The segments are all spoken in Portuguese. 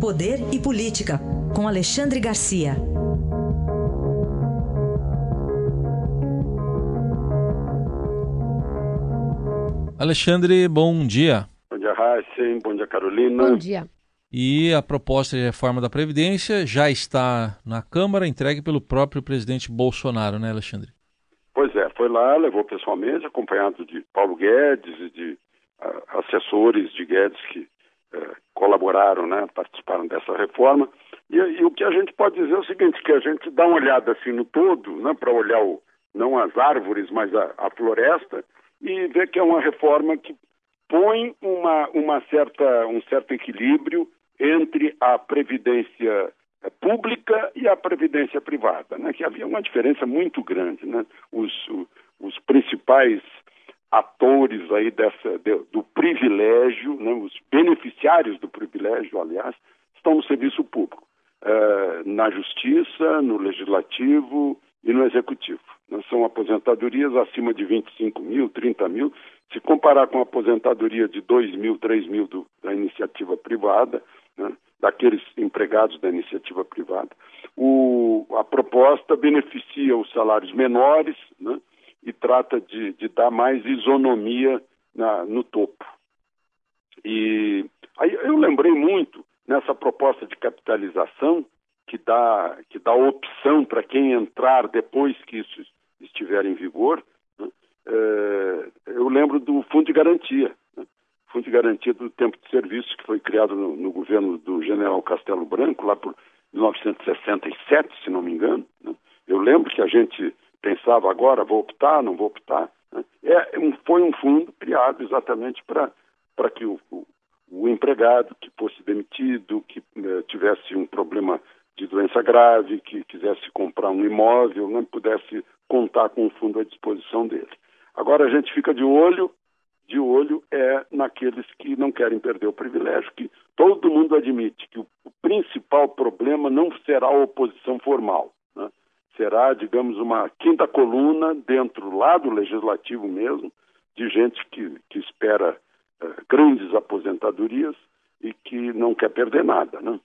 Poder e Política, com Alexandre Garcia. Alexandre, bom dia. Bom dia, Heisen. Bom dia, Carolina. Bom dia. E a proposta de reforma da Previdência já está na Câmara, entregue pelo próprio presidente Bolsonaro, né, Alexandre? Pois é, foi lá, levou pessoalmente, acompanhado de Paulo Guedes e de uh, assessores de Guedes que colaboraram, né, participaram dessa reforma. E, e, o que a gente pode dizer é o seguinte, que a gente dá uma olhada assim no todo, né, para olhar o, não as árvores, mas a, a floresta, e ver que é uma reforma que põe uma, uma certa, um certo equilíbrio entre a previdência eh, pública e a previdência privada, né? que havia uma diferença muito grande. Né? Os, os principais atores aí dessa, de, do privilégio, né? os beneficiários do privilégio, aliás, estão no serviço público, uh, na justiça, no legislativo e no executivo. Né? São aposentadorias acima de 25 mil, 30 mil. Se comparar com a aposentadoria de 2 mil, 3 mil do, da iniciativa privada, né? daqueles empregados da iniciativa privada, o, a proposta beneficia os salários menores né? E trata de, de, dar mais isonomia na, no topo. E aí eu lembrei muito nessa proposta de capitalização que dá, que dá opção para quem entrar depois que isso estiver em vigor, né? é, eu lembro do Fundo de Garantia. Né? Fundo de Garantia do Tempo de Serviço, que foi criado no, no governo do general Castelo Branco, lá por 1967, se não me engano. Né? Eu lembro que a gente pensava agora, vou optar, não vou optar. Né? É, um, foi um fundo criado exatamente para que o, o, o, empregado que fosse demitido, que eh, tivesse um problema de doença grave, que quisesse comprar um imóvel, não pudesse contar com o fundo à disposição dele. Agora a gente fica de olho, de olho é naqueles que não querem perder o privilégio, que todo mundo admite que o, o principal problema não será a oposição formal, né? Será, digamos, uma quinta coluna dentro lá do legislativo mesmo, de gente que, que espera uh, grandes aposentadorias e que não quer perder nada, né?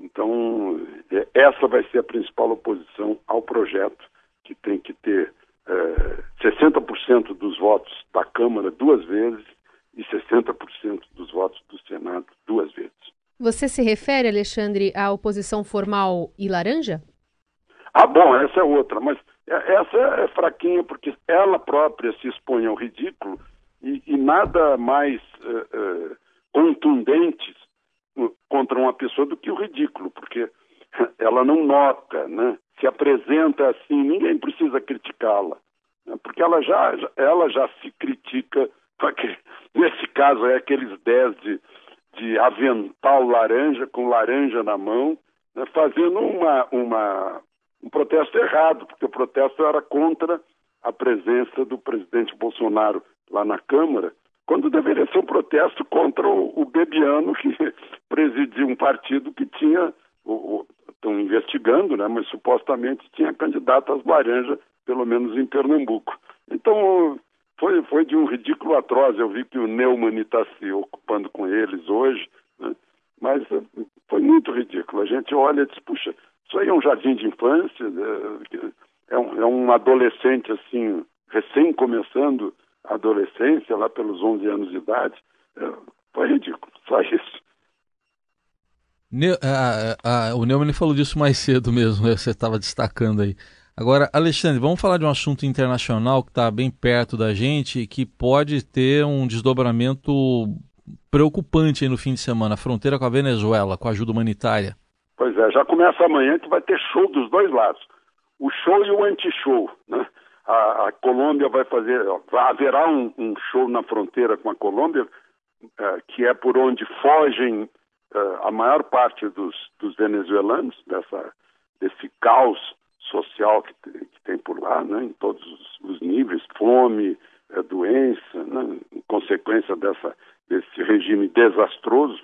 Então, é, essa vai ser a principal oposição ao projeto, que tem que ter é, 60% dos votos da Câmara duas vezes e 60% dos votos do Senado duas vezes. Você se refere, Alexandre, à oposição formal e laranja? Ah, bom, essa é outra, mas é, essa é fraquinha porque ela própria se expõe ao ridículo e, e nada mais uh, uh, contundente contra uma pessoa do que o ridículo, porque ela não nota, né? se apresenta assim, ninguém precisa criticá-la, né? porque ela já, ela já se critica, porque, nesse caso é aqueles 10 de, de avental laranja, com laranja na mão, né? fazendo uma, uma, um protesto errado, porque o protesto era contra a presença do presidente Bolsonaro lá na Câmara, quando deveria ser um protesto contra o, o Bebiano, que presidia um partido que tinha, estão investigando, né, mas supostamente tinha candidatas laranja, pelo menos em Pernambuco. Então, foi, foi de um ridículo atroz. Eu vi que o Neumann está se ocupando com eles hoje, né, mas eh, foi muito ridículo. A gente olha e diz, puxa, isso aí é um jardim de infância, é, é um, é um adolescente assim, recém começando adolescência, lá pelos 11 anos de idade, é, foi ridículo, só isso. Ne a, a, o Neumann falou disso mais cedo mesmo, né? você estava destacando aí. Agora, Alexandre, vamos falar de um assunto internacional que está bem perto da gente e que pode ter um desdobramento preocupante no fim de semana, a fronteira com a Venezuela, com a ajuda humanitária. Pois é, já começa amanhã que vai ter show dos dois lados. O show e o anti-show, né? a, a Colômbia vai fazer, haverá um, um, show na fronteira com a Colômbia, uh, que é por onde fogem uh, a maior parte dos, dos venezuelanos, dessa, desse caos social que, que tem por lá, né, em todos os, os níveis, fome, uh, doença, né, consequência dessa, desse regime desastroso,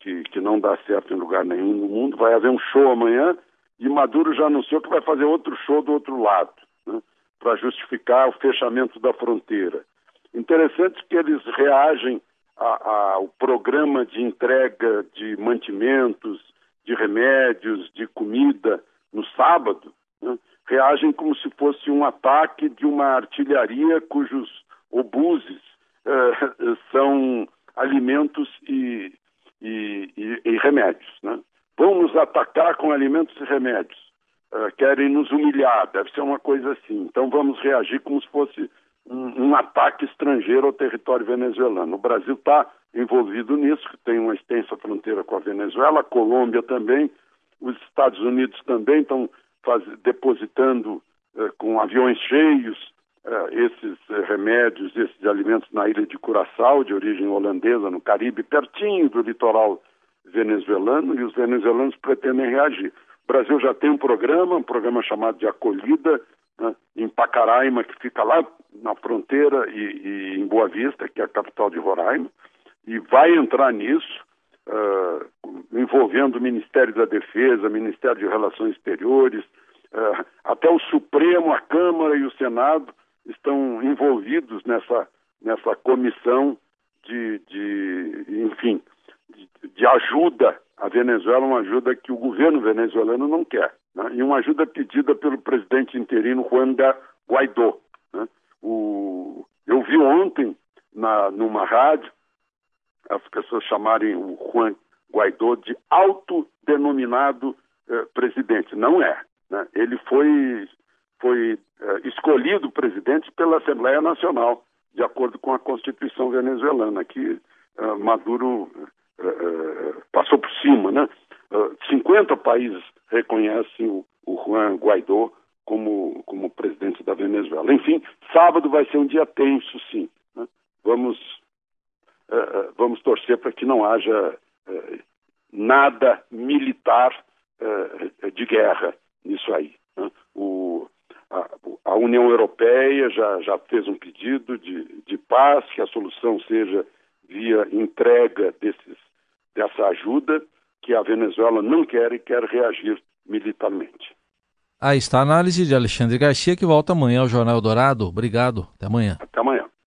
que, que não dá certo em lugar nenhum no mundo. Vai haver um show amanhã e Maduro já anunciou que vai fazer outro show do outro lado. Né? para justificar o fechamento da fronteira. Interessante que eles reagem a, a, o programa de entrega de mantimentos, de remédios, de comida no sábado, né, reagem como se fosse um ataque de uma artilharia cujos obuses eh, são alimentos e, e, e, e remédios. Né? Vão nos atacar com alimentos e remédios. Uh, querem nos humilhar, deve ser uma coisa assim. Então vamos reagir como se fosse um, um ataque estrangeiro ao território venezuelano. O Brasil está envolvido nisso, tem uma extensa fronteira com a Venezuela, a Colômbia também, os Estados Unidos também estão depositando uh, com aviões cheios esses uh, remédios, esses alimentos na ilha de Curaçao, de origem holandesa, no Caribe, pertinho do litoral venezuelano, e os venezuelanos pretendem reagir. O Brasil já tem um programa, um programa chamado de acolhida, né, em Pacaraima, que fica lá na fronteira, e, e, em Boa Vista, que é a capital de Roraima, e vai entrar nisso, uh, envolvendo o Ministério da Defesa, Ministério de Relações Exteriores, uh, até o Supremo, a Câmara e o Senado estão envolvidos nessa, nessa comissão de, de enfim, de, de ajuda à Venezuela, uma ajuda que o governo venezuelano não quer, né? e uma ajuda pedida pelo presidente interino Juan Guaidó. Né? O, eu vi ontem na, numa rádio as pessoas chamarem o Juan Guaidó de autodenominado eh, presidente. Não é. Né? Ele foi foi eh, escolhido presidente pela Assembleia Nacional, de acordo com a Constituição venezuelana, que eh, Maduro eh, passou por cima. Né? 50 países reconhecem o, o Juan Guaidó como, como presidente da Venezuela. Enfim, sábado vai ser um dia tenso, sim. Né? Vamos, vamos torcer para que não haja nada militar de guerra nisso aí. O, a União Europeia já, já fez um pedido de, de paz, que a solução seja via entrega desses, dessa ajuda, que a Venezuela não quer e quer reagir militarmente. Aí está a análise de Alexandre Garcia, que volta amanhã ao Jornal Dourado. Obrigado. Até amanhã. Até amanhã.